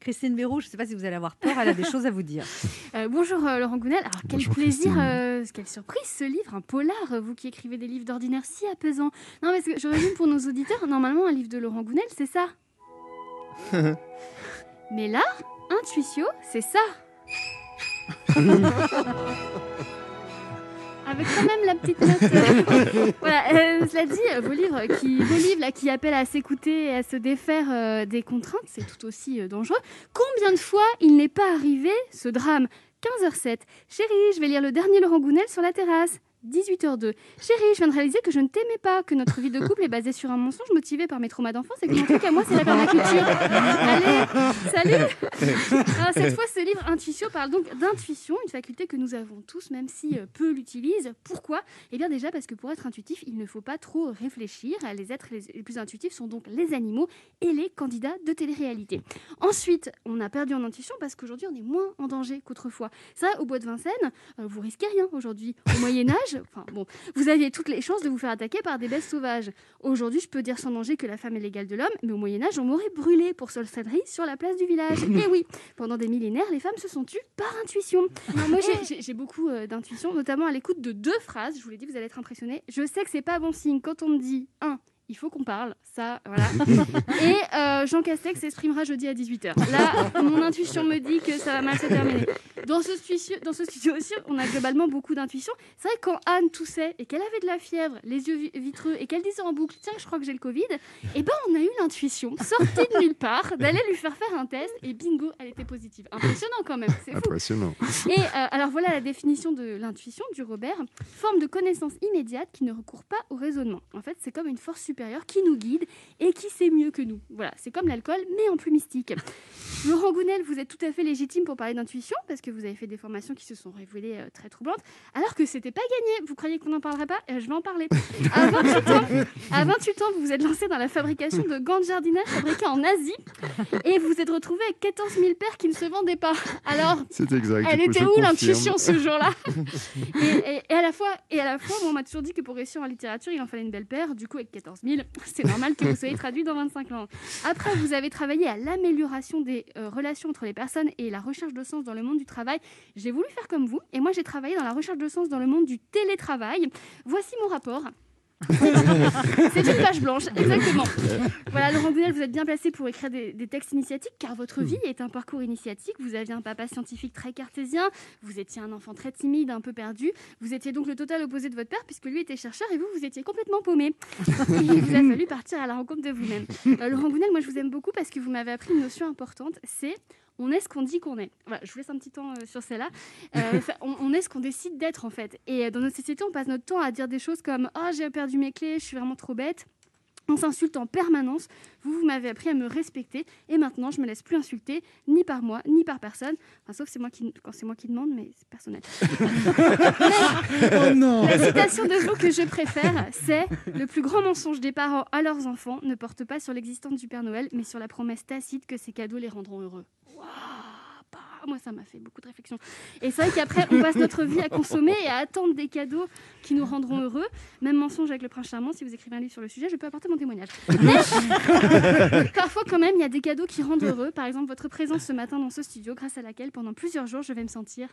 Christine Béroux, je ne sais pas si vous allez avoir peur, elle a des choses à vous dire. Euh, bonjour euh, Laurent Gounel. Alors quel Bonjour, plaisir, euh, quelle surprise ce livre, un polar, vous qui écrivez des livres d'ordinaire si apaisants. Non, parce que je résume pour nos auditeurs, normalement un livre de Laurent Gounel, c'est ça. Mais là, Intuitio, c'est ça. Avec quand même la petite note. voilà, euh, cela dit, vos livres, qui, vos livres là, qui appellent à s'écouter et à se défaire euh, des contraintes, c'est tout aussi euh, dangereux. Combien de fois il n'est pas arrivé ce drame? 15h07. Chérie, je vais lire le dernier Laurent Gounel sur la terrasse. 18h02. Chérie, je viens de réaliser que je ne t'aimais pas, que notre vie de couple est basée sur un mensonge motivé par mes traumas d'enfance et que mon truc à moi, c'est la permaculture. Allez, salut Alors, Cette fois, ce livre Intuition parle donc d'intuition, une faculté que nous avons tous, même si euh, peu l'utilisent. Pourquoi? Eh bien déjà parce que pour être intuitif, il ne faut pas trop réfléchir. Les êtres les plus intuitifs sont donc les animaux et les candidats de télé-réalité. Ensuite, on a perdu en intuition parce qu'aujourd'hui, on est moins en danger qu'autrefois. Ça, au bois de Vincennes, euh, vous risquez rien aujourd'hui. Au Moyen Âge, enfin bon, vous aviez toutes les chances de vous faire attaquer par des bestes sauvages. Aujourd'hui, je peux dire sans danger que la femme est l'égale de l'homme, mais au Moyen Âge, on m'aurait brûlé pour sorcellerie sur la place du village. Et oui, pendant des millénaires, les femmes se sont tues par intuition. Moi, j'ai beaucoup euh, d'intuition, notamment à l'écoute de deux phrases. Je vous l'ai dit, vous allez être impressionnés. Je sais que c'est pas bon signe quand on me dit un. Il faut qu'on parle, ça, voilà. Et euh, Jean Castex s'exprimera jeudi à 18h. Là, mon intuition me dit que ça va mal se terminer. Dans ce studio, dans ce studio aussi, on a globalement beaucoup d'intuition. C'est vrai que quand Anne toussait et qu'elle avait de la fièvre, les yeux vi- vitreux, et qu'elle disait en boucle Tiens, je crois que j'ai le Covid, et ben on a eu l'intuition, sortie de nulle part, d'aller lui faire faire un test, et bingo, elle était positive. Impressionnant quand même, c'est. Impressionnant. Et euh, alors voilà la définition de l'intuition du Robert. Forme de connaissance immédiate qui ne recourt pas au raisonnement. En fait, c'est comme une force supérieure qui nous guide et qui sait mieux que nous. Voilà, c'est comme l'alcool, mais en plus mystique. Laurent Gounel, vous êtes tout à fait légitime pour parler d'intuition parce que vous avez fait des formations qui se sont révélées euh, très troublantes, alors que c'était pas gagné. Vous croyez qu'on n'en parlerait pas? Euh, Je vais en parler. À 28 ans, à 28 ans, vous vous êtes lancé dans la fabrication de gants de jardinage fabriqués en Asie et vous vous êtes retrouvé avec 14 000 paires qui ne se vendaient pas. Alors, C'est exact. elle était où l'intuition ce jour-là? Et, et- et à la fois, et à la fois, on m'a toujours dit que pour réussir en littérature, il en fallait une belle paire. Du coup, avec 14 000, c'est normal que vous soyez traduit dans 25 langues. Après, vous avez travaillé à l'amélioration des euh, relations entre les personnes et la recherche de sens dans le monde du travail. J'ai voulu faire comme vous, et moi, j'ai travaillé dans la recherche de sens dans le monde du télétravail. Voici mon rapport. C'est une page blanche, exactement. Voilà, Laurent Gounel, vous êtes bien placé pour écrire des, des textes initiatiques, car votre vie est un parcours initiatique. Vous aviez un papa scientifique très cartésien, vous étiez un enfant très timide, un peu perdu. Vous étiez donc le total opposé de votre père, puisque lui était chercheur et vous, vous étiez complètement paumé. Il vous a fallu partir à la rencontre de vous-même. Euh, Laurent Gounel, moi je vous aime beaucoup parce que vous m'avez appris une notion importante, c'est on est ce qu'on dit qu'on est. Voilà, je vous laisse un petit temps euh, sur celle-là. Euh, on, on est ce qu'on décide d'être en fait. Et euh, dans notre société, on passe notre temps à dire des choses comme Ah, j'ai perdu mes clés, je suis vraiment trop bête. On s'insulte en permanence. Vous, vous m'avez appris à me respecter. Et maintenant, je me laisse plus insulter, ni par moi, ni par personne. Enfin, sauf c'est moi qui, quand c'est moi qui demande, mais c'est personnel. Oh non La citation de vous que je préfère, c'est Le plus grand mensonge des parents à leurs enfants ne porte pas sur l'existence du Père Noël, mais sur la promesse tacite que ces cadeaux les rendront heureux. Moi, ça m'a fait beaucoup de réflexion. Et c'est vrai qu'après, on passe notre vie à consommer et à attendre des cadeaux qui nous rendront heureux. Même mensonge avec le prince charmant. Si vous écrivez un livre sur le sujet, je peux apporter mon témoignage. Mais, parfois, quand même, il y a des cadeaux qui rendent heureux. Par exemple, votre présence ce matin dans ce studio, grâce à laquelle, pendant plusieurs jours, je vais me sentir